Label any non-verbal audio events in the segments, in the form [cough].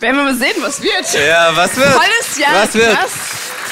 Werden wir mal sehen, was wird. Ja, was wird? Tolles Jahr. Was wird? Krass.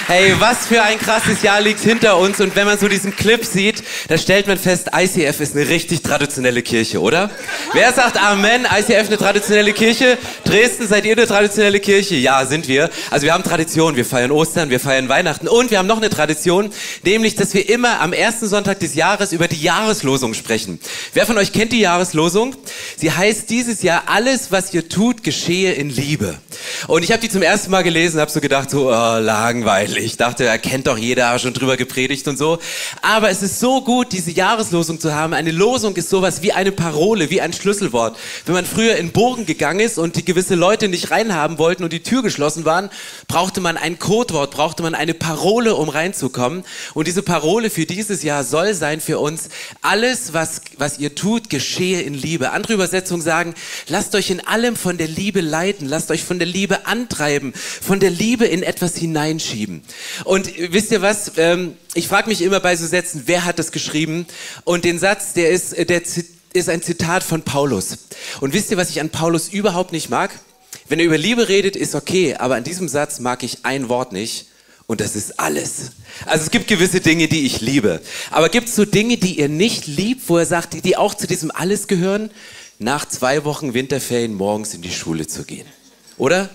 Hey, was für ein krasses Jahr liegt hinter uns und wenn man so diesen Clip sieht, da stellt man fest, ICF ist eine richtig traditionelle Kirche, oder? Wer sagt Amen? ICF eine traditionelle Kirche? Dresden, seid ihr eine traditionelle Kirche? Ja, sind wir. Also wir haben Tradition, wir feiern Ostern, wir feiern Weihnachten und wir haben noch eine Tradition, nämlich, dass wir immer am ersten Sonntag des Jahres über die Jahreslosung sprechen. Wer von euch kennt die Jahreslosung? Sie heißt dieses Jahr, alles, was ihr tut, geschehe in Liebe. Und ich habe die zum ersten Mal gelesen, habe so gedacht, so oh, langweilig. Ich dachte, er kennt doch jeder, schon drüber gepredigt und so. Aber es ist so gut, diese Jahreslosung zu haben. Eine Losung ist sowas wie eine Parole, wie ein Schlüsselwort. Wenn man früher in Burgen gegangen ist und die gewisse Leute nicht reinhaben wollten und die Tür geschlossen waren, brauchte man ein Codewort, brauchte man eine Parole, um reinzukommen. Und diese Parole für dieses Jahr soll sein für uns, alles, was, was ihr tut, geschehe in Liebe. Andere Übersetzungen sagen, lasst euch in allem von der Liebe leiten, lasst euch von der Liebe antreiben, von der Liebe in etwas hineinschieben. Und wisst ihr was? Ähm, ich frage mich immer bei so Sätzen, wer hat das geschrieben? Und den Satz, der ist, äh, der ist ein Zitat von Paulus. Und wisst ihr, was ich an Paulus überhaupt nicht mag? Wenn er über Liebe redet, ist okay, aber an diesem Satz mag ich ein Wort nicht. Und das ist alles. Also es gibt gewisse Dinge, die ich liebe. Aber gibt es so Dinge, die ihr nicht liebt, wo er sagt, die, die auch zu diesem Alles gehören? Nach zwei Wochen Winterferien morgens in die Schule zu gehen. Oder?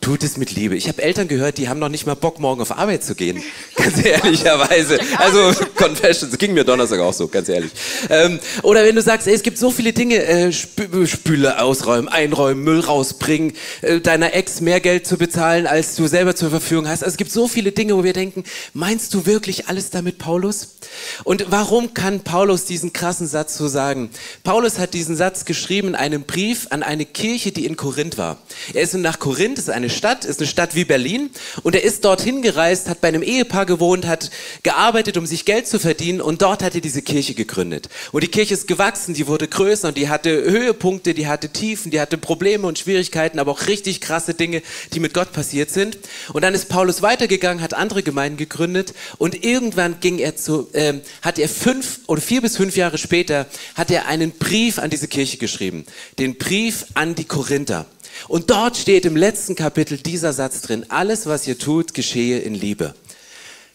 Tut es mit Liebe. Ich habe Eltern gehört, die haben noch nicht mal Bock, morgen auf Arbeit zu gehen. [laughs] Ganz ehrlicherweise. Also Confessions, ging mir Donnerstag auch so, ganz ehrlich. Ähm, oder wenn du sagst, ey, es gibt so viele Dinge, äh, Sp Spüle ausräumen, einräumen, Müll rausbringen, äh, deiner Ex mehr Geld zu bezahlen, als du selber zur Verfügung hast. Also es gibt so viele Dinge, wo wir denken, meinst du wirklich alles damit, Paulus? Und warum kann Paulus diesen krassen Satz so sagen? Paulus hat diesen Satz geschrieben in einem Brief an eine Kirche, die in Korinth war. Er ist nach Korinth, ist eine Stadt, ist eine Stadt wie Berlin. Und er ist dorthin gereist, hat bei einem Ehepaar gewohnt, hat gearbeitet, um sich Geld zu verdienen. Und dort hat er diese Kirche gegründet. Und die Kirche ist gewachsen, die wurde größer und die hatte Höhepunkte, die hatte Tiefen, die hatte Probleme und Schwierigkeiten, aber auch richtig krasse Dinge, die mit Gott passiert sind. Und dann ist Paulus weitergegangen, hat andere Gemeinden gegründet und irgendwann ging er zu, äh, hat er fünf oder vier bis fünf Jahre später, hat er einen Brief an diese Kirche geschrieben. Den Brief an die Korinther. Und dort steht im letzten Kapitel dieser Satz drin, alles, was ihr tut, geschehe in Liebe.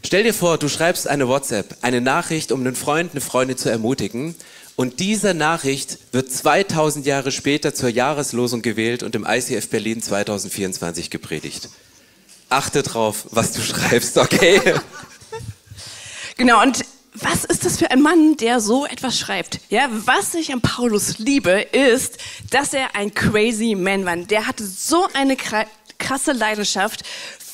Stell dir vor, du schreibst eine WhatsApp, eine Nachricht, um einen Freund, eine Freundin zu ermutigen. Und diese Nachricht wird 2000 Jahre später zur Jahreslosung gewählt und im ICF Berlin 2024 gepredigt. Achte drauf, was du [laughs] schreibst, okay? Genau, und was ist das für ein Mann, der so etwas schreibt? Ja, was ich an Paulus liebe, ist, dass er ein crazy Man war. Der hatte so eine krasse Leidenschaft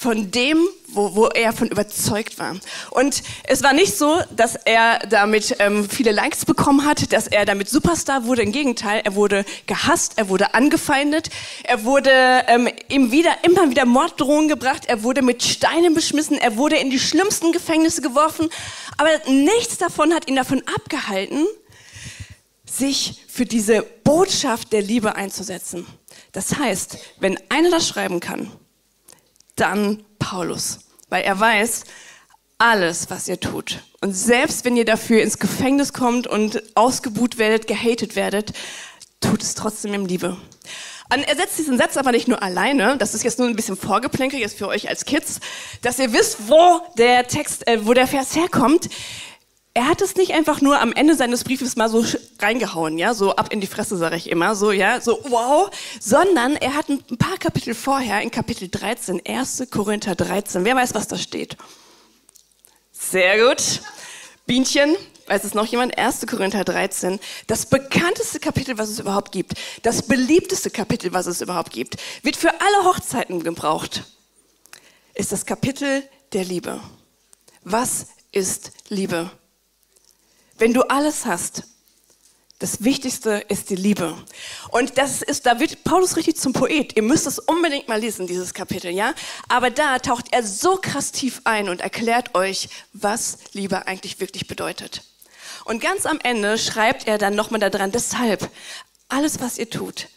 von dem, wo, wo er von überzeugt war. Und es war nicht so, dass er damit ähm, viele Likes bekommen hat, dass er damit Superstar wurde. Im Gegenteil, er wurde gehasst, er wurde angefeindet, er wurde ähm, ihm wieder, immer wieder Morddrohungen gebracht, er wurde mit Steinen beschmissen, er wurde in die schlimmsten Gefängnisse geworfen. Aber nichts davon hat ihn davon abgehalten, sich für diese Botschaft der Liebe einzusetzen. Das heißt, wenn einer das schreiben kann, dann Paulus, weil er weiß, alles, was ihr tut. Und selbst wenn ihr dafür ins Gefängnis kommt und ausgebuht werdet, gehatet werdet, tut es trotzdem in Liebe. Und er setzt diesen Satz aber nicht nur alleine, das ist jetzt nur ein bisschen vorgeplänkelt jetzt für euch als Kids, dass ihr wisst, wo der Text, äh, wo der Vers herkommt er hat es nicht einfach nur am Ende seines Briefes mal so reingehauen, ja, so ab in die Fresse, sage ich immer, so, ja, so wow, sondern er hat ein paar Kapitel vorher, in Kapitel 13, 1. Korinther 13, wer weiß, was da steht? Sehr gut. Bienchen, weiß es noch jemand? 1. Korinther 13, das bekannteste Kapitel, was es überhaupt gibt, das beliebteste Kapitel, was es überhaupt gibt, wird für alle Hochzeiten gebraucht, ist das Kapitel der Liebe. Was ist Liebe? Wenn du alles hast, das Wichtigste ist die Liebe. Und das ist, da wird Paulus richtig zum Poet. Ihr müsst es unbedingt mal lesen, dieses Kapitel, ja? Aber da taucht er so krass tief ein und erklärt euch, was Liebe eigentlich wirklich bedeutet. Und ganz am Ende schreibt er dann nochmal da dran, deshalb, alles, was ihr tut,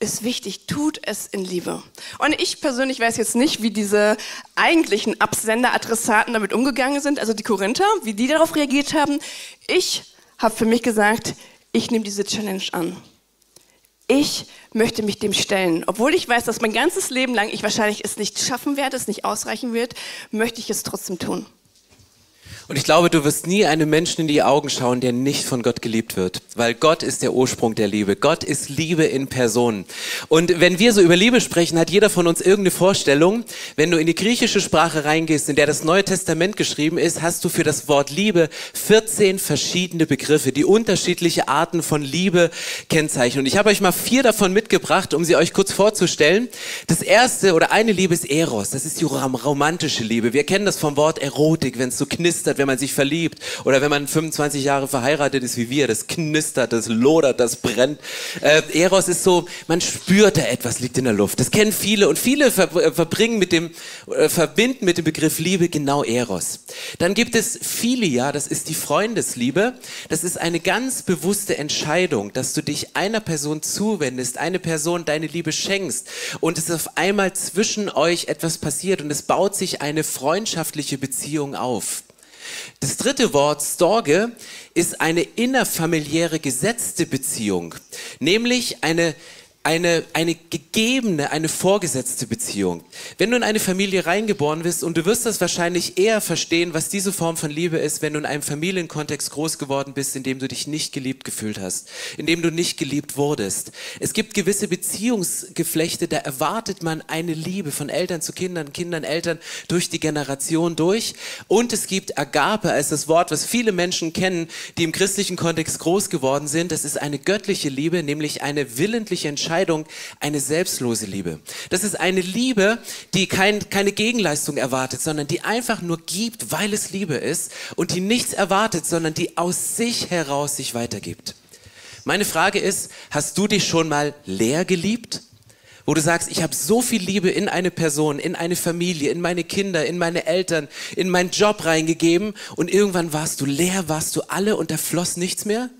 ist wichtig, tut es in Liebe. Und ich persönlich weiß jetzt nicht, wie diese eigentlichen Absender, Adressaten damit umgegangen sind, also die Korinther, wie die darauf reagiert haben. Ich habe für mich gesagt, ich nehme diese Challenge an. ich möchte mich dem stellen. Obwohl ich weiß, dass mein ganzes Leben lang ich wahrscheinlich es nicht schaffen werde, es nicht ausreichen wird, möchte ich es trotzdem tun. Und ich glaube, du wirst nie einem Menschen in die Augen schauen, der nicht von Gott geliebt wird. Weil Gott ist der Ursprung der Liebe. Gott ist Liebe in Person. Und wenn wir so über Liebe sprechen, hat jeder von uns irgendeine Vorstellung. Wenn du in die griechische Sprache reingehst, in der das Neue Testament geschrieben ist, hast du für das Wort Liebe 14 verschiedene Begriffe, die unterschiedliche Arten von Liebe kennzeichnen. Und ich habe euch mal vier davon mitgebracht, um sie euch kurz vorzustellen. Das erste oder eine Liebe ist Eros. Das ist die romantische Liebe. Wir kennen das vom Wort Erotik, wenn es so knistert wenn man sich verliebt oder wenn man 25 Jahre verheiratet ist wie wir. Das knistert, das lodert, das brennt. Äh, Eros ist so, man spürt da etwas liegt in der Luft. Das kennen viele und viele ver äh, verbringen mit dem, äh, verbinden mit dem Begriff Liebe genau Eros. Dann gibt es Philia, das ist die Freundesliebe. Das ist eine ganz bewusste Entscheidung, dass du dich einer Person zuwendest, eine Person deine Liebe schenkst und es auf einmal zwischen euch etwas passiert und es baut sich eine freundschaftliche Beziehung auf. Das dritte Wort, Storge, ist eine innerfamiliäre gesetzte Beziehung, nämlich eine eine, eine gegebene, eine vorgesetzte Beziehung. Wenn du in eine Familie reingeboren bist und du wirst das wahrscheinlich eher verstehen, was diese Form von Liebe ist, wenn du in einem Familienkontext groß geworden bist, in dem du dich nicht geliebt gefühlt hast, in dem du nicht geliebt wurdest. Es gibt gewisse Beziehungsgeflechte, da erwartet man eine Liebe von Eltern zu Kindern, Kindern, Eltern durch die Generation durch. Und es gibt Agape als das Wort, was viele Menschen kennen, die im christlichen Kontext groß geworden sind. Das ist eine göttliche Liebe, nämlich eine willentliche Entscheidung Entscheidung eine selbstlose Liebe. Das ist eine Liebe, die kein, keine Gegenleistung erwartet, sondern die einfach nur gibt, weil es Liebe ist und die nichts erwartet, sondern die aus sich heraus sich weitergibt. Meine Frage ist, hast du dich schon mal leer geliebt? wo du sagst, ich habe so viel Liebe in eine Person, in eine Familie, in meine Kinder, in meine Eltern, in meinen Job reingegeben und irgendwann warst du leer, warst du alle und da floss nichts mehr?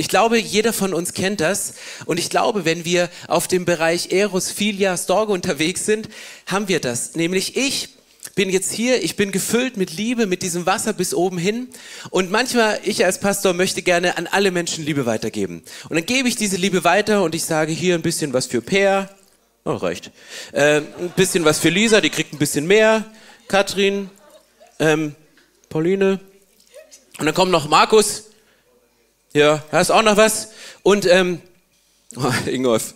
Ich glaube, jeder von uns kennt das. Und ich glaube, wenn wir auf dem Bereich Eros, Philia, Storge unterwegs sind, haben wir das. Nämlich ich bin jetzt hier, ich bin gefüllt mit Liebe, mit diesem Wasser bis oben hin. Und manchmal, ich als Pastor möchte gerne an alle Menschen Liebe weitergeben. Und dann gebe ich diese Liebe weiter und ich sage hier ein bisschen was für Per. Oh, reicht. Äh, ein bisschen was für Lisa, die kriegt ein bisschen mehr. Katrin, ähm, Pauline. Und dann kommt noch Markus, ja, hast auch noch was? Und, ähm, [laughs] oh, Ingolf,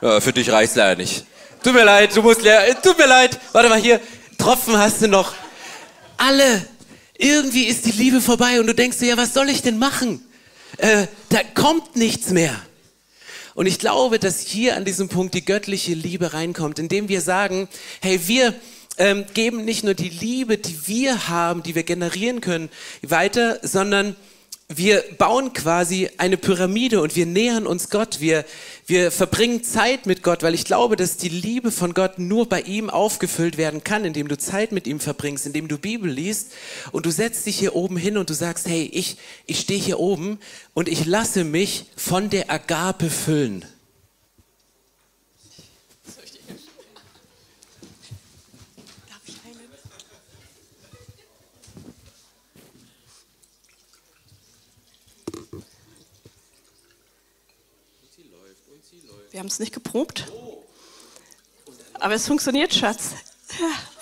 ja, für dich reicht's leider nicht. Tut mir leid, du musst leer, äh, tut mir leid. Warte mal hier, Tropfen hast du noch. Alle, irgendwie ist die Liebe vorbei und du denkst dir, ja, was soll ich denn machen? Äh, da kommt nichts mehr. Und ich glaube, dass hier an diesem Punkt die göttliche Liebe reinkommt, indem wir sagen, hey, wir ähm, geben nicht nur die Liebe, die wir haben, die wir generieren können, weiter, sondern wir bauen quasi eine Pyramide und wir nähern uns Gott. Wir, wir verbringen Zeit mit Gott, weil ich glaube, dass die Liebe von Gott nur bei ihm aufgefüllt werden kann, indem du Zeit mit ihm verbringst, indem du Bibel liest und du setzt dich hier oben hin und du sagst, hey, ich, ich stehe hier oben und ich lasse mich von der Agape füllen. Wir haben es nicht geprobt. Aber es funktioniert, Schatz.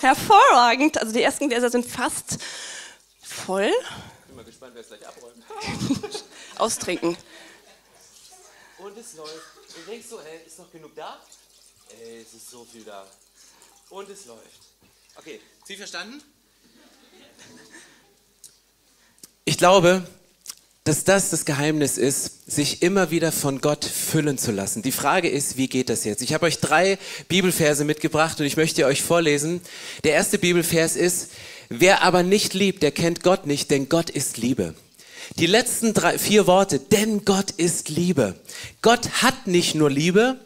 hervorragend. Also die ersten Gläser sind fast voll. Bin mal gespannt, wer es gleich abräumt. [laughs] Austrinken. Und es läuft. Du denkst so, ey, ist noch genug da? Ey, es ist so viel da. Und es läuft. Okay, Sie verstanden? Ich glaube, dass das das Geheimnis ist, sich immer wieder von Gott füllen zu lassen. Die Frage ist, wie geht das jetzt? Ich habe euch drei Bibelverse mitgebracht und ich möchte euch vorlesen. Der erste Bibelvers ist, wer aber nicht liebt, der kennt Gott nicht, denn Gott ist Liebe. Die letzten drei, vier Worte, denn Gott ist Liebe. Gott hat nicht nur Liebe,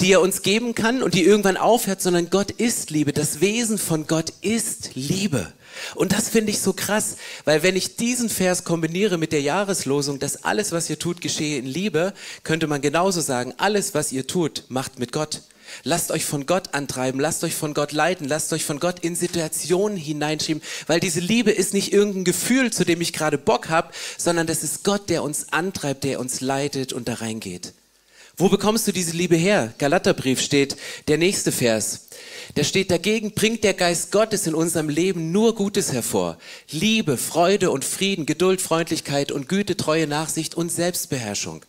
die er uns geben kann und die irgendwann aufhört, sondern Gott ist Liebe. Das Wesen von Gott ist Liebe. Und das finde ich so krass, weil wenn ich diesen Vers kombiniere mit der Jahreslosung, dass alles, was ihr tut, geschehe in Liebe, könnte man genauso sagen, alles, was ihr tut, macht mit Gott. Lasst euch von Gott antreiben, lasst euch von Gott leiten, lasst euch von Gott in Situationen hineinschieben, weil diese Liebe ist nicht irgendein Gefühl, zu dem ich gerade Bock habe, sondern das ist Gott, der uns antreibt, der uns leitet und da reingeht. Wo bekommst du diese Liebe her? Galaterbrief steht, der nächste Vers. Da steht, dagegen bringt der Geist Gottes in unserem Leben nur Gutes hervor. Liebe, Freude und Frieden, Geduld, Freundlichkeit und Güte, Treue, Nachsicht und Selbstbeherrschung.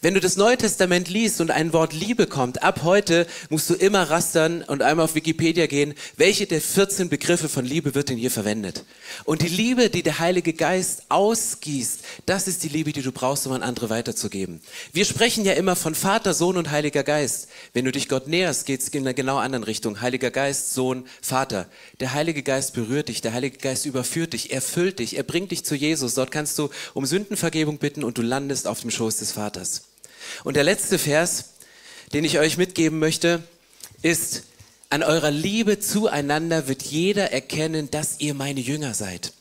Wenn du das Neue Testament liest und ein Wort Liebe kommt, ab heute musst du immer rastern und einmal auf Wikipedia gehen, welche der 14 Begriffe von Liebe wird denn hier verwendet. Und die Liebe, die der Heilige Geist ausgießt, das ist die Liebe, die du brauchst, um an andere weiterzugeben. Wir sprechen ja immer von Vater, Sohn und Heiliger Geist. Wenn du dich Gott näherst, geht es in einer genau anderen Richtung. Heiliger Geist, Sohn, Vater. Der Heilige Geist berührt dich, der Heilige Geist überführt dich, erfüllt dich, er bringt dich zu Jesus. Dort kannst du um Sündenvergebung bitten und du landest auf dem Schoß des Vaters. Und der letzte Vers, den ich euch mitgeben möchte, ist, an eurer Liebe zueinander wird jeder erkennen, dass ihr meine Jünger seid.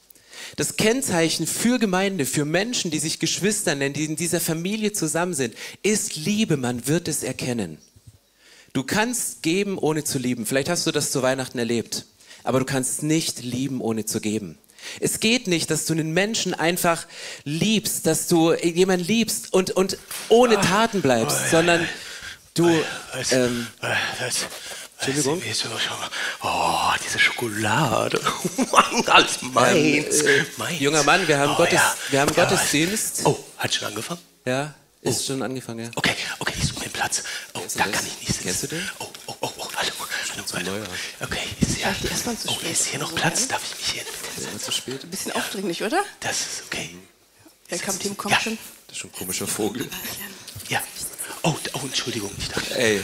Das Kennzeichen für Gemeinde, für Menschen, die sich Geschwister nennen, die in dieser Familie zusammen sind, ist Liebe. Man wird es erkennen. Du kannst geben, ohne zu lieben. Vielleicht hast du das zu Weihnachten erlebt. Aber du kannst nicht lieben, ohne zu geben. Es geht nicht, dass du einen Menschen einfach liebst, dass du jemanden liebst und, und ohne Taten bleibst, sondern du. Ähm, Entschuldigung? Oh, diese Schokolade. [laughs] Alles meins. Ähm, äh, meins. Junger Mann, wir haben, oh, Gottes, ja. wir haben ja. Gottesdienst. Oh, hat schon angefangen? Ja, ist oh. schon angefangen, ja. Okay, okay, ich suche mir Platz. Oh, da kann ich nicht sitzen. Kennst du den? Oh, hallo. Okay, ist ja. Oh, ist hier noch Platz? Darf ich mich hier bitte zu spät? Ein bisschen aufdringlich, oder? Das ist okay. Der kam Team kommt ja. schon. Das ist schon ein komischer Vogel. Ja. Oh, oh, Entschuldigung, ich dachte. Ey.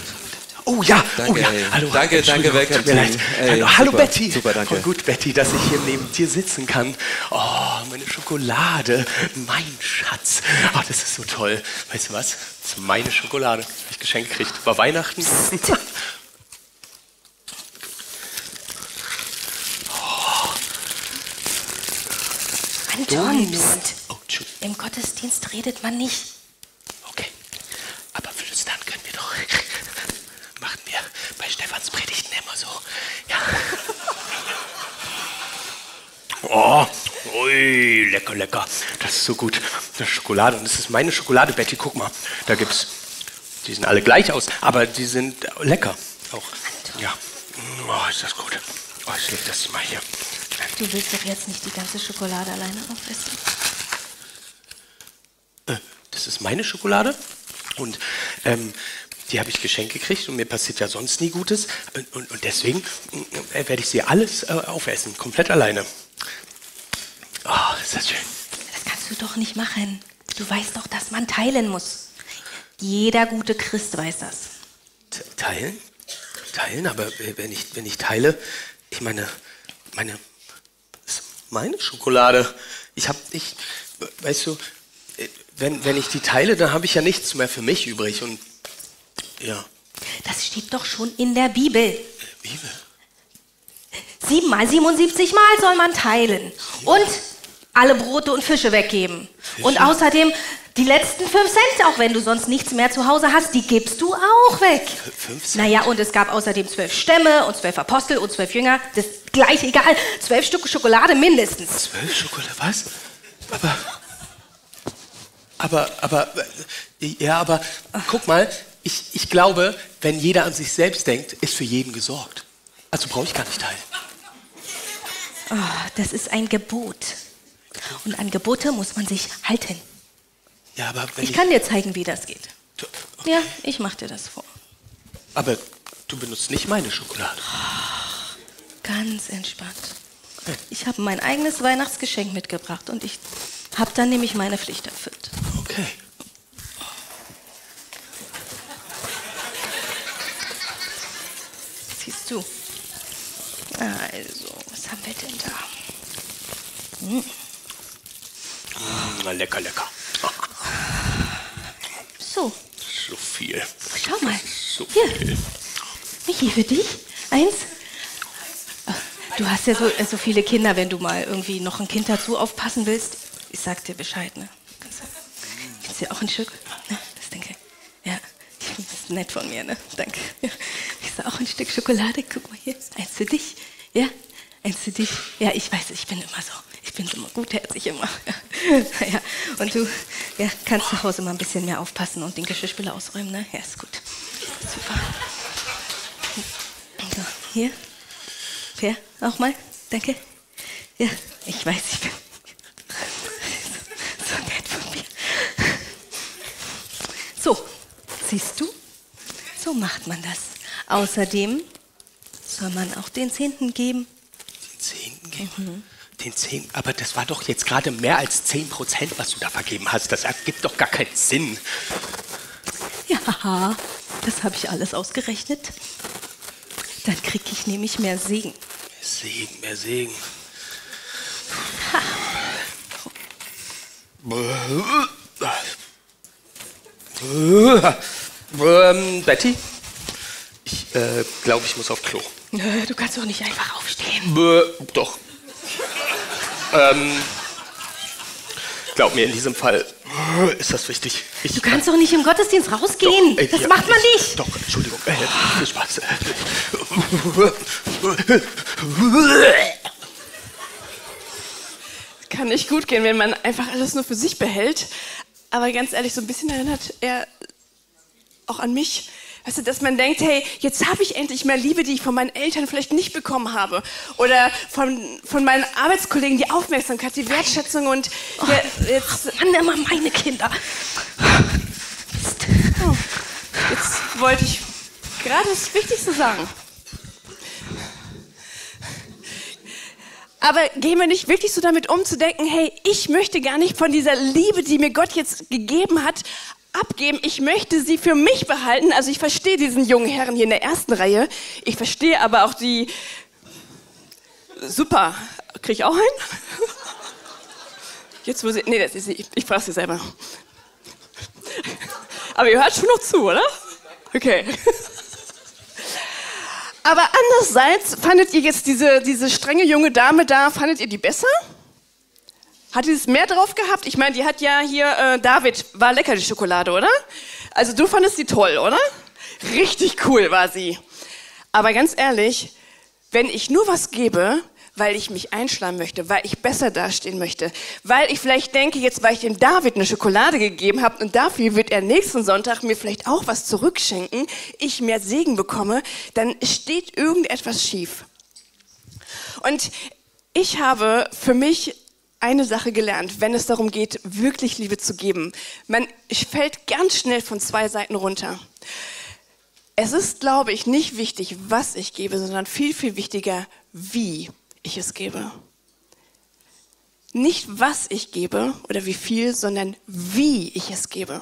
Oh ja, danke, oh ja. Ey. Hallo, danke, danke, welcome Tut mir leid. Ey, hallo, hallo super, Betty. Super, danke. Voll gut, Betty, dass ich hier neben dir sitzen kann. Oh, meine Schokolade, mein Schatz. Oh, das ist so toll. Weißt du was? Das ist meine Schokolade. Habe ich geschenkt gekriegt. War Weihnachten. [laughs] Anton, pst. Oh, Im Gottesdienst redet man nicht. Okay, aber flüstern können wir doch. [laughs] Machen wir bei Stefans Predigten immer so. Ja. [laughs] Oh, ui, lecker, lecker. Das ist so gut. Das ist Schokolade. Und das ist meine Schokolade, Betty. Guck mal, da gibt's. Die sehen alle gleich aus, aber die sind lecker. Auch. Ja. Oh, ist das gut. Oh, ich lege das mal hier. Du willst doch jetzt nicht die ganze Schokolade alleine aufessen? Äh, das ist meine Schokolade und ähm, die habe ich geschenkt gekriegt und mir passiert ja sonst nie Gutes und, und, und deswegen äh, werde ich sie alles äh, aufessen, komplett alleine. Oh, ist das schön. Das kannst du doch nicht machen. Du weißt doch, dass man teilen muss. Jeder gute Christ weiß das. Teilen? Teilen? Aber wenn ich, wenn ich teile, ich meine, meine meine Schokolade. Ich habe, ich, weißt du, wenn, wenn ich die teile, dann habe ich ja nichts mehr für mich übrig und ja. Das steht doch schon in der Bibel. Bibel? Siebenmal, 77 Mal soll man teilen. Und alle Brote und Fische weggeben. Fische? Und außerdem die letzten fünf Cent, auch wenn du sonst nichts mehr zu Hause hast, die gibst du auch weg. Fünf Cent? Naja, und es gab außerdem zwölf Stämme und zwölf Apostel und zwölf Jünger. Das ist gleich egal. Zwölf Stück Schokolade mindestens. Zwölf Schokolade? Was? Aber. Aber, aber. Ja, aber. Guck mal, ich, ich glaube, wenn jeder an sich selbst denkt, ist für jeden gesorgt. Also brauche ich gar nicht teilen. Oh, das ist ein Gebot. Und an Gebote muss man sich halten. Ja, aber wenn ich, ich kann dir zeigen, wie das geht. Du, okay. Ja, ich mach dir das vor. Aber du benutzt nicht meine Schokolade. Ganz entspannt. Ich habe mein eigenes Weihnachtsgeschenk mitgebracht und ich habe dann nämlich meine Pflicht erfüllt. Okay. Siehst du. Also, was haben wir denn da? Hm. Mm, lecker, lecker. So. So viel. Schau mal. So Hier. Viel. Michi, für dich. Eins. Du hast ja so, äh, so viele Kinder, wenn du mal irgendwie noch ein Kind dazu aufpassen willst. Ich sag dir Bescheid, ne? Kannst du auch ein Stück? Ne? Das denke ich. Ja, das ist nett von mir, ne? Danke. Ich sag auch ein Stück Schokolade. Guck mal hier. Eins für dich. Ja? Eins für dich. Ja, ich weiß, ich bin immer so. Ich bin immer gutherzig immer. [laughs] Ja. Und du, Ja, kannst zu Hause mal ein bisschen mehr aufpassen und den Geschirrspüler ausräumen, ne? Ja, ist gut. Super. So, hier. Per, auch mal. Danke. Ja, ich weiß, ich bin [laughs] so nett von mir. So, siehst du? So macht man das. Außerdem soll man auch den Zehnten geben. Den Zehnten geben? Den Zehnten? Aber das war doch jetzt gerade mehr als 10 Prozent, was du da vergeben hast. Das ergibt doch gar keinen Sinn. Ja, das habe ich alles ausgerechnet. Dann kriege ich nämlich mehr Segen. Mehr Segen, mehr Segen. Ähm, Betty? Ich äh, glaube, ich muss auf Klo. Nö, Du kannst doch nicht einfach aufstehen. Äh, doch. Ähm, glaub mir, in diesem Fall äh, ist das wichtig. Ich, Du kannst doch nicht im Gottesdienst rausgehen. Doch, äh, das ja, macht man ich- nicht. Doch, Entschuldigung. Äh, viel Spaß. Kann nicht gut gehen, wenn man einfach alles nur für sich behält. Aber ganz ehrlich, so ein bisschen erinnert er auch an mich. Weißt du, dass man denkt, hey, jetzt habe ich endlich mehr Liebe, die ich von meinen Eltern vielleicht nicht bekommen habe. Oder von, von meinen Arbeitskollegen die Aufmerksamkeit, die Wertschätzung und ja, jetzt, Mann, immer meine Kinder. Mist. oh, jetzt wollte ich gerade das Wichtigste sagen. Aber gehen wir nicht wirklich so damit um zu denken, hey, ich möchte gar nicht von dieser Liebe, die mir Gott jetzt gegeben hat, abgeben. Ich möchte sie für mich behalten. Also ich verstehe diesen jungen Herren hier in der ersten Reihe. Ich verstehe aber auch die... Super. Kriege ich auch einen? Jetzt wo sie... Nee, das ist. Ich, ich frage sie selber. Aber ihr hört schon noch zu, oder? Okay. Aber andererseits, fandet ihr jetzt diese, diese strenge junge Dame da, fandet ihr die besser? Hat die es mehr drauf gehabt? Ich meine, die hat ja hier, äh, David, war lecker die Schokolade, oder? Also du fandest sie toll, oder? Richtig cool war sie. Aber ganz ehrlich, wenn ich nur was gebe, weil ich mich einschlagen möchte, weil ich besser dastehen möchte, weil ich vielleicht denke, jetzt weil ich dem David eine Schokolade gegeben habe und dafür wird er nächsten Sonntag mir vielleicht auch was zurückschenken, ich mehr Segen bekomme, dann steht irgendetwas schief. Und ich habe für mich eine Sache gelernt, wenn es darum geht, wirklich Liebe zu geben. Man fällt ganz schnell von zwei Seiten runter. Es ist, glaube ich, nicht wichtig, was ich gebe, sondern viel, viel wichtiger, wie ich es gebe. Nicht, was ich gebe oder wie viel, sondern wie ich es gebe.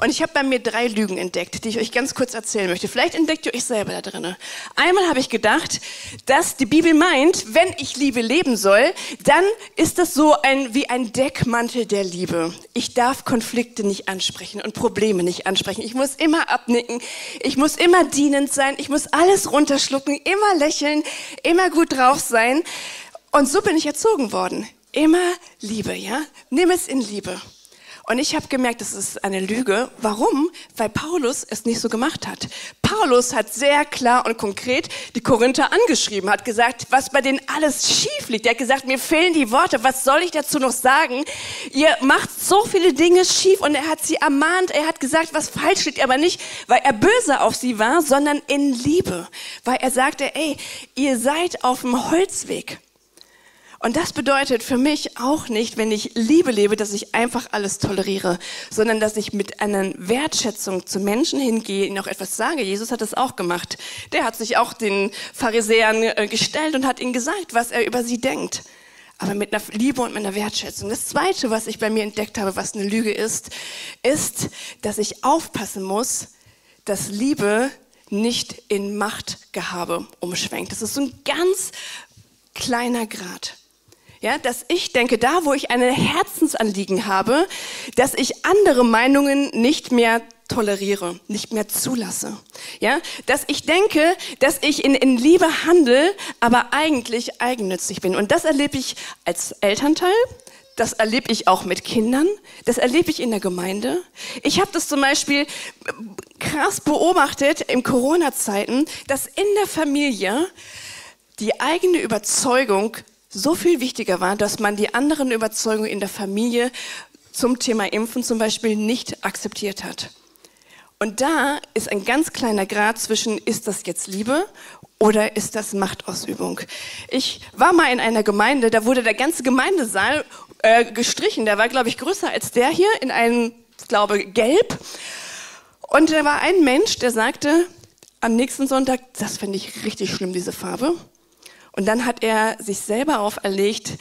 Und ich habe bei mir drei Lügen entdeckt, die ich euch ganz kurz erzählen möchte. Vielleicht entdeckt ihr euch selber da drin. Einmal habe ich gedacht, dass die Bibel meint, wenn ich Liebe leben soll, dann ist das so ein, wie ein Deckmantel der Liebe. Ich darf Konflikte nicht ansprechen und Probleme nicht ansprechen. Ich muss immer abnicken. Ich muss immer dienend sein. Ich muss alles runterschlucken, immer lächeln, immer gut drauf sein. Und so bin ich erzogen worden. Immer Liebe, ja? Nimm es in Liebe. Und ich habe gemerkt, das ist eine Lüge. Warum? Weil Paulus es nicht so gemacht hat. Paulus hat sehr klar und konkret die Korinther angeschrieben, hat gesagt, was bei denen alles schief liegt. Er hat gesagt, mir fehlen die Worte. Was soll ich dazu noch sagen? Ihr macht so viele Dinge schief und er hat sie ermahnt. Er hat gesagt, was falsch liegt, aber nicht, weil er böse auf sie war, sondern in Liebe. Weil er sagte, ey, ihr seid auf dem Holzweg. Und das bedeutet für mich auch nicht, wenn ich Liebe lebe, dass ich einfach alles toleriere, sondern dass ich mit einer Wertschätzung zu Menschen hingehe, ihnen auch etwas sage. Jesus hat das auch gemacht. Der hat sich auch den Pharisäern äh, gestellt und hat ihnen gesagt, was er über sie denkt. Aber mit einer Liebe und mit einer Wertschätzung. Das Zweite, was ich bei mir entdeckt habe, was eine Lüge ist, ist, dass ich aufpassen muss, dass Liebe nicht in Machtgehabe umschwenkt. Das ist so ein ganz kleiner Grad. Ja, dass ich denke, da wo ich eine Herzensanliegen habe, dass ich andere Meinungen nicht mehr toleriere, nicht mehr zulasse. Ja, dass ich denke, dass ich in, in Liebe handle, aber eigentlich eigennützig bin. Und das erlebe ich als Elternteil. Das erlebe ich auch mit Kindern. Das erlebe ich in der Gemeinde. Ich habe das zum Beispiel krass beobachtet in Corona-Zeiten, dass in der Familie die eigene Überzeugung so viel wichtiger war, dass man die anderen Überzeugungen in der Familie zum Thema Impfen zum Beispiel nicht akzeptiert hat. Und da ist ein ganz kleiner Grad zwischen, ist das jetzt Liebe oder ist das Machtausübung? Ich war mal in einer Gemeinde, da wurde der ganze Gemeindesaal äh, gestrichen. Der war, glaube ich, größer als der hier, in einem, glaube gelb. Und da war ein Mensch, der sagte am nächsten Sonntag, das finde ich richtig schlimm, diese Farbe. Und dann hat er sich selber auferlegt,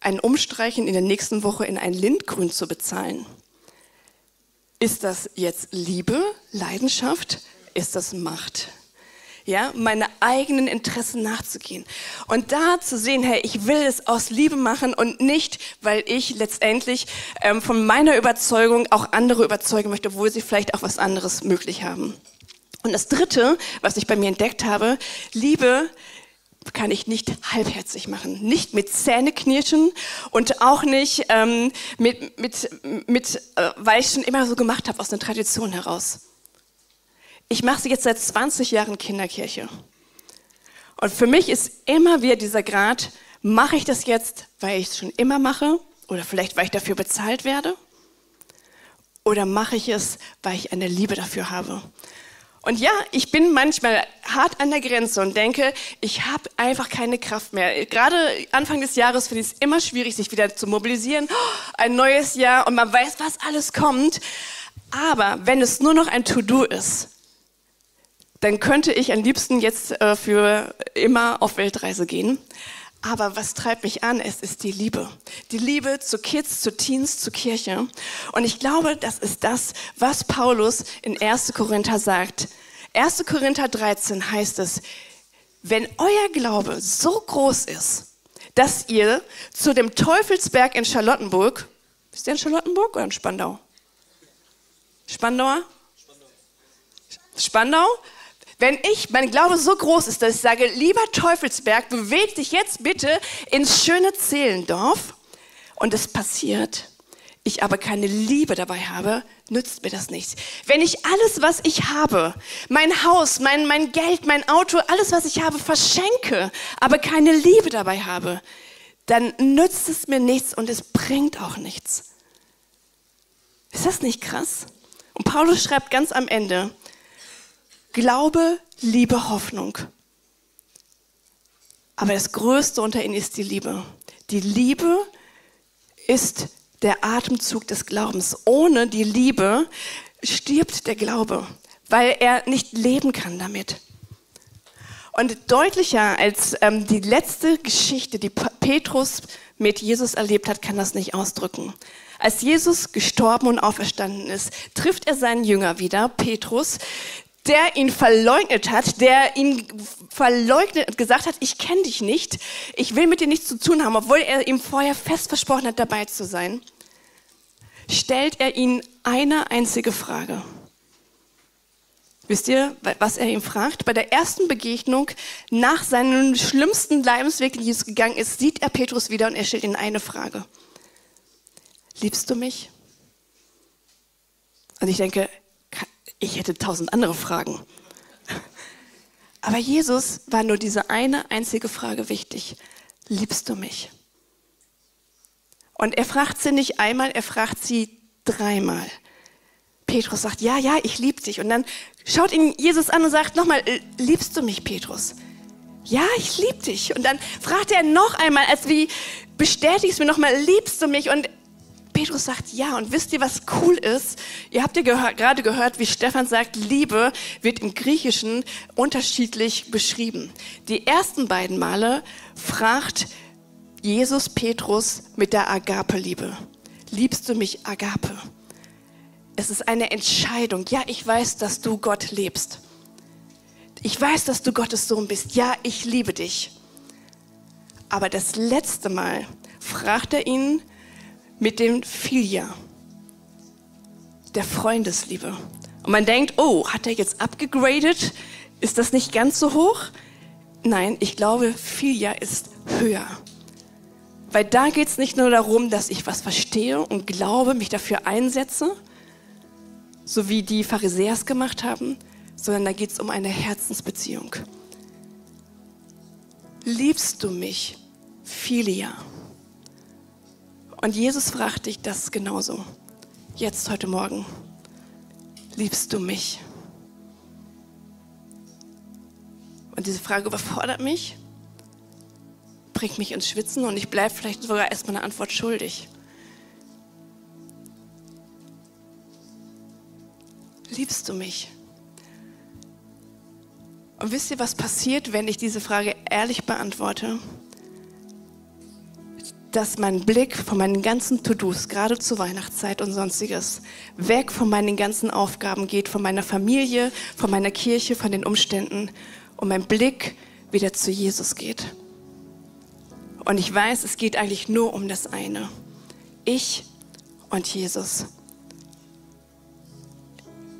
ein Umstreichen in der nächsten Woche in ein Lindgrün zu bezahlen. Ist das jetzt Liebe, Leidenschaft? Ist das Macht? Ja, meine eigenen Interessen nachzugehen. Und da zu sehen, hey, ich will es aus Liebe machen und nicht, weil ich letztendlich ähm, von meiner Überzeugung auch andere überzeugen möchte, obwohl sie vielleicht auch was anderes möglich haben. Und das Dritte, was ich bei mir entdeckt habe, Liebe kann ich nicht halbherzig machen. Nicht mit Zähneknirschen und auch nicht ähm, mit, mit, mit äh, weil ich schon immer so gemacht habe, aus einer Tradition heraus. Ich mache sie jetzt seit 20 Jahren Kinderkirche. Und für mich ist immer wieder dieser Grad, mache ich das jetzt, weil ich es schon immer mache oder vielleicht, weil ich dafür bezahlt werde? Oder mache ich es, weil ich eine Liebe dafür habe? Und ja, ich bin manchmal hart an der Grenze und denke, ich habe einfach keine Kraft mehr. Gerade Anfang des Jahres finde ich es immer schwierig, sich wieder zu mobilisieren. Ein neues Jahr und man weiß, was alles kommt. Aber wenn es nur noch ein To-Do ist, dann könnte ich am liebsten jetzt äh, für immer auf Weltreise gehen. Aber was treibt mich an? Es ist die Liebe. Die Liebe zu Kids, zu Teens, zu Kirche. Und ich glaube, das ist das, was Paulus in 1. Korinther sagt. 1. Korinther 13 heißt es, wenn euer Glaube so groß ist, dass ihr zu dem Teufelsberg in Charlottenburg, ist der in Charlottenburg oder in Spandau? Spandauer? Spandau? Wenn ich, mein Glaube so groß ist, dass ich sage, lieber Teufelsberg, beweg dich jetzt bitte ins schöne Zehlendorf und es passiert, ich aber keine Liebe dabei habe, nützt mir das nichts. Wenn ich alles, was ich habe, mein Haus, mein, mein Geld, mein Auto, alles, was ich habe, verschenke, aber keine Liebe dabei habe, dann nützt es mir nichts und es bringt auch nichts. Ist das nicht krass? Und Paulus schreibt ganz am Ende, Glaube, Liebe, Hoffnung. Aber das Größte unter ihnen ist die Liebe. Die Liebe ist der Atemzug des Glaubens. Ohne die Liebe stirbt der Glaube, weil er nicht leben kann damit. Und deutlicher als ähm, die letzte Geschichte, die Petrus mit Jesus erlebt hat, kann das nicht ausdrücken. Als Jesus gestorben und auferstanden ist, trifft er seinen Jünger wieder, Petrus, der ihn verleugnet hat, der ihn verleugnet und gesagt hat, ich kenne dich nicht, ich will mit dir nichts zu tun haben, obwohl er ihm vorher fest versprochen hat, dabei zu sein, stellt er ihn eine einzige Frage. Wisst ihr, was er ihm fragt? Bei der ersten Begegnung nach seinem schlimmsten Leidensweg, den Jesus gegangen ist, sieht er Petrus wieder und er stellt ihm eine Frage. Liebst du mich? Und ich denke, ich hätte tausend andere Fragen. Aber Jesus war nur diese eine einzige Frage wichtig. Liebst du mich? Und er fragt sie nicht einmal, er fragt sie dreimal. Petrus sagt, ja, ja, ich liebe dich. Und dann schaut ihn Jesus an und sagt nochmal, liebst du mich, Petrus? Ja, ich liebe dich. Und dann fragt er noch einmal, als wie bestätigst du mir nochmal, liebst du mich? Und Petrus sagt ja. Und wisst ihr, was cool ist? Ihr habt ja gehör gerade gehört, wie Stefan sagt, Liebe wird im Griechischen unterschiedlich beschrieben. Die ersten beiden Male fragt Jesus Petrus mit der Agape-Liebe. Liebst du mich, Agape? Es ist eine Entscheidung. Ja, ich weiß, dass du Gott lebst. Ich weiß, dass du Gottes Sohn bist. Ja, ich liebe dich. Aber das letzte Mal fragt er ihn mit dem Philia, der Freundesliebe. Und man denkt, oh, hat er jetzt abgegradet? Ist das nicht ganz so hoch? Nein, ich glaube, Philia ist höher. Weil da geht es nicht nur darum, dass ich was verstehe und glaube, mich dafür einsetze, so wie die Pharisäer es gemacht haben, sondern da geht es um eine Herzensbeziehung. Liebst du mich, Philia? Und Jesus fragt dich das genauso. Jetzt, heute Morgen. Liebst du mich? Und diese Frage überfordert mich, bringt mich ins Schwitzen und ich bleibe vielleicht sogar erstmal eine Antwort schuldig. Liebst du mich? Und wisst ihr, was passiert, wenn ich diese Frage ehrlich beantworte? Dass mein Blick von meinen ganzen To-Dos, gerade zur Weihnachtszeit und sonstiges, weg von meinen ganzen Aufgaben geht, von meiner Familie, von meiner Kirche, von den Umständen und mein Blick wieder zu Jesus geht. Und ich weiß, es geht eigentlich nur um das eine. Ich und Jesus.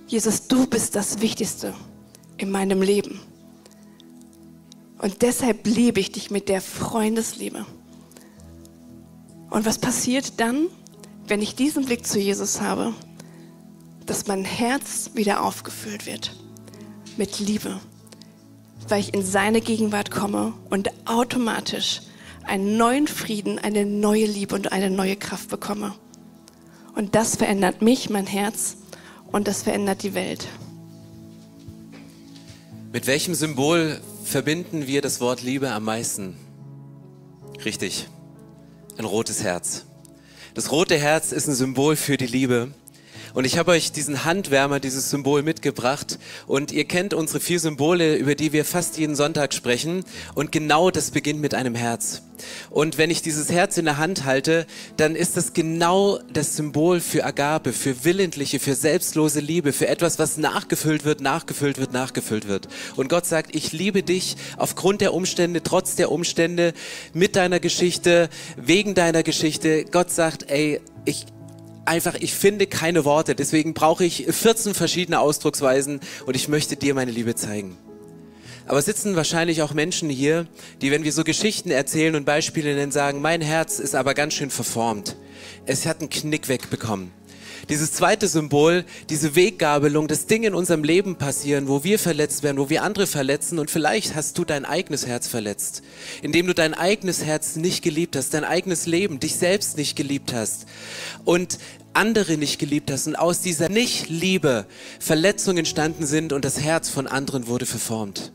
Jesus, du bist das Wichtigste in meinem Leben. Und deshalb liebe ich dich mit der Freundesliebe. Und was passiert dann, wenn ich diesen Blick zu Jesus habe? Dass mein Herz wieder aufgefüllt wird mit Liebe weil ich in seine Gegenwart komme und automatisch einen neuen Frieden, eine neue Liebe und eine neue Kraft bekomme. Und das verändert mich, mein Herz und das verändert die Welt. Mit welchem Symbol verbinden wir das Wort Liebe am meisten? Richtig, ein rotes Herz. Das rote Herz ist ein Symbol für die Liebe. Und ich habe euch diesen Handwärmer, dieses Symbol mitgebracht. Und ihr kennt unsere vier Symbole, über die wir fast jeden Sonntag sprechen. Und genau das beginnt mit einem Herz. Und wenn ich dieses Herz in der Hand halte, dann ist das genau das Symbol für Agape, für willentliche, für selbstlose Liebe, für etwas, was nachgefüllt wird, nachgefüllt wird, nachgefüllt wird. Und Gott sagt, ich liebe dich aufgrund der Umstände, trotz der Umstände, mit deiner Geschichte, wegen deiner Geschichte. Gott sagt, ey, ich, einfach, ich finde keine Worte. Deswegen brauche ich 14 verschiedene Ausdrucksweisen und ich möchte dir meine Liebe zeigen. Aber sitzen wahrscheinlich auch Menschen hier, die, wenn wir so Geschichten erzählen und Beispiele nennen, sagen, mein Herz ist aber ganz schön verformt. Es hat einen Knick wegbekommen. Dieses zweite Symbol, diese Weggabelung, das Ding in unserem Leben passieren, wo wir verletzt werden, wo wir andere verletzen und vielleicht hast du dein eigenes Herz verletzt, indem du dein eigenes Herz nicht geliebt hast, dein eigenes Leben, dich selbst nicht geliebt hast und andere nicht geliebt hast und aus dieser Nicht-Liebe Verletzungen entstanden sind und das Herz von anderen wurde verformt.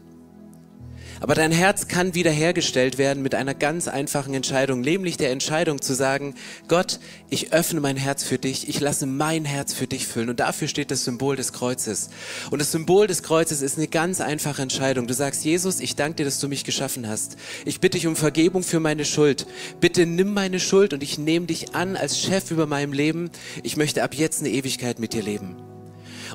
Aber dein Herz kann wiederhergestellt werden mit einer ganz einfachen Entscheidung, nämlich der Entscheidung zu sagen, Gott, ich öffne mein Herz für dich, ich lasse mein Herz für dich füllen. Und dafür steht das Symbol des Kreuzes. Und das Symbol des Kreuzes ist eine ganz einfache Entscheidung. Du sagst, Jesus, ich danke dir, dass du mich geschaffen hast. Ich bitte dich um Vergebung für meine Schuld. Bitte nimm meine Schuld und ich nehme dich an als Chef über meinem Leben. Ich möchte ab jetzt eine Ewigkeit mit dir leben.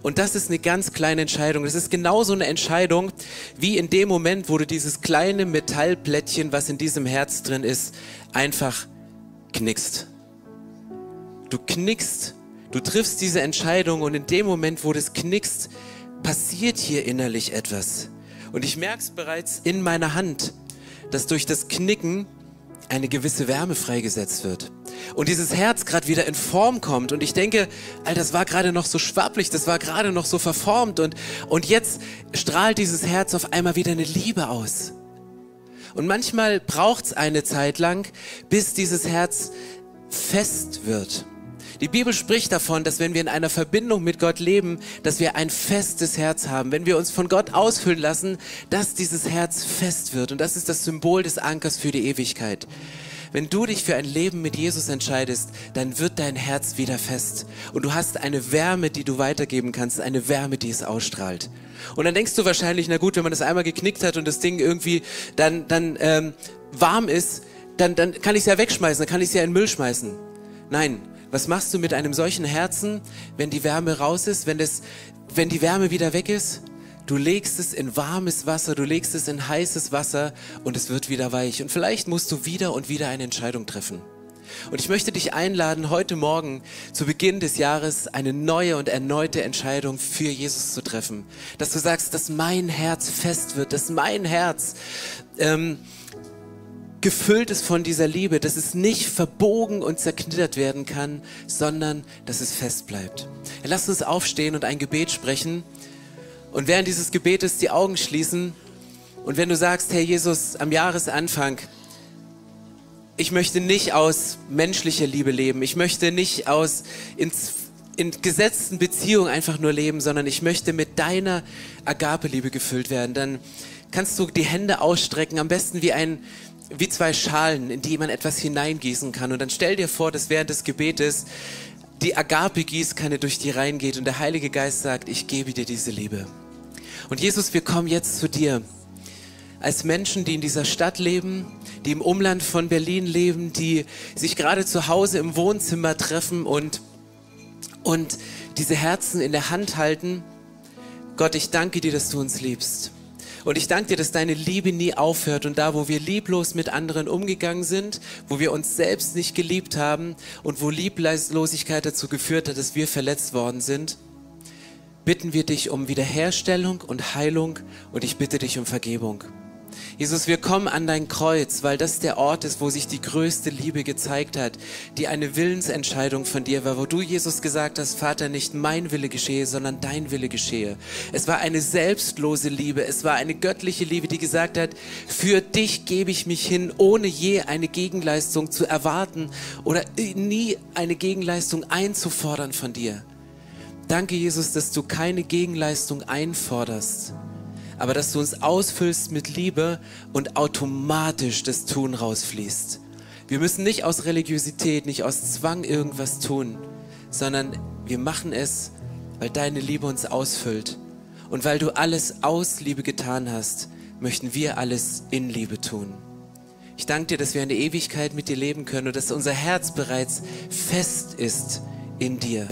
Und das ist eine ganz kleine Entscheidung. Das ist genauso eine Entscheidung, wie in dem Moment, wo du dieses kleine Metallplättchen, was in diesem Herz drin ist, einfach knickst. Du knickst, du triffst diese Entscheidung und in dem Moment, wo du es knickst, passiert hier innerlich etwas. Und ich merke es bereits in meiner Hand, dass durch das Knicken eine gewisse Wärme freigesetzt wird und dieses Herz gerade wieder in Form kommt und ich denke, Alter, das war gerade noch so schwapplich, das war gerade noch so verformt und, und jetzt strahlt dieses Herz auf einmal wieder eine Liebe aus. Und manchmal braucht es eine Zeit lang, bis dieses Herz fest wird. Die Bibel spricht davon, dass wenn wir in einer Verbindung mit Gott leben, dass wir ein festes Herz haben. Wenn wir uns von Gott ausfüllen lassen, dass dieses Herz fest wird. Und das ist das Symbol des Ankers für die Ewigkeit. Wenn du dich für ein Leben mit Jesus entscheidest, dann wird dein Herz wieder fest. Und du hast eine Wärme, die du weitergeben kannst, eine Wärme, die es ausstrahlt. Und dann denkst du wahrscheinlich, na gut, wenn man das einmal geknickt hat und das Ding irgendwie dann, dann ähm, warm ist, dann, dann kann ich es ja wegschmeißen, dann kann ich es ja in den Müll schmeißen. Nein, was machst du mit einem solchen Herzen, wenn die Wärme raus ist, wenn, das, wenn die Wärme wieder weg ist? Du legst es in warmes Wasser, du legst es in heißes Wasser und es wird wieder weich. Und vielleicht musst du wieder und wieder eine Entscheidung treffen. Und ich möchte dich einladen, heute Morgen zu Beginn des Jahres eine neue und erneute Entscheidung für Jesus zu treffen. Dass du sagst, dass mein Herz fest wird, dass mein Herz ähm, gefüllt ist von dieser Liebe, dass es nicht verbogen und zerknittert werden kann, sondern dass es fest bleibt. Lass uns aufstehen und ein Gebet sprechen. Und während dieses Gebetes die Augen schließen und wenn du sagst, Herr Jesus, am Jahresanfang ich möchte nicht aus menschlicher Liebe leben. Ich möchte nicht aus ins, in gesetzten Beziehungen einfach nur leben, sondern ich möchte mit deiner Agape-Liebe gefüllt werden. Dann kannst du die Hände ausstrecken, am besten wie ein, wie zwei Schalen, in die man etwas hineingießen kann. Und dann stell dir vor, dass während des Gebetes die Agape-Gießkanne durch die Reihen geht und der Heilige Geist sagt, ich gebe dir diese Liebe. Und Jesus, wir kommen jetzt zu dir als Menschen, die in dieser Stadt leben, die im Umland von Berlin leben, die sich gerade zu Hause im Wohnzimmer treffen und, und diese Herzen in der Hand halten. Gott, ich danke dir, dass du uns liebst. Und ich danke dir, dass deine Liebe nie aufhört. Und da, wo wir lieblos mit anderen umgegangen sind, wo wir uns selbst nicht geliebt haben und wo Lieblosigkeit dazu geführt hat, dass wir verletzt worden sind, bitten wir dich um Wiederherstellung und Heilung und ich bitte dich um Vergebung. Jesus, wir kommen an dein Kreuz, weil das der Ort ist, wo sich die größte Liebe gezeigt hat, die eine Willensentscheidung von dir war, wo du, Jesus, gesagt hast, Vater, nicht mein Wille geschehe, sondern dein Wille geschehe. Es war eine selbstlose Liebe, es war eine göttliche Liebe, die gesagt hat, für dich gebe ich mich hin, ohne je eine Gegenleistung zu erwarten oder nie eine Gegenleistung einzufordern von dir. Danke, Jesus, dass du keine Gegenleistung einforderst aber dass du uns ausfüllst mit Liebe und automatisch das Tun rausfließt. Wir müssen nicht aus Religiosität, nicht aus Zwang irgendwas tun, sondern wir machen es, weil deine Liebe uns ausfüllt. Und weil du alles aus Liebe getan hast, möchten wir alles in Liebe tun. Ich danke dir, dass wir eine Ewigkeit mit dir leben können und dass unser Herz bereits fest ist in dir.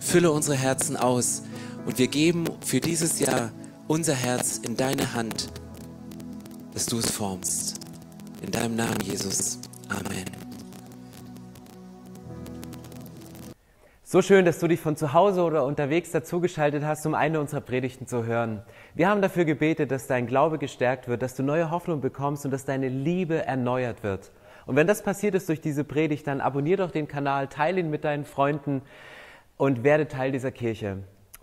Fülle unsere Herzen aus und wir geben für dieses Jahr unser Herz in deine Hand, dass du es formst. In deinem Namen, Jesus. Amen. So schön, dass du dich von zu Hause oder unterwegs dazugeschaltet hast, um eine unserer Predigten zu hören. Wir haben dafür gebetet, dass dein Glaube gestärkt wird, dass du neue Hoffnung bekommst und dass deine Liebe erneuert wird. Und wenn das passiert ist durch diese Predigt, dann abonnier doch den Kanal, teile ihn mit deinen Freunden und werde Teil dieser Kirche.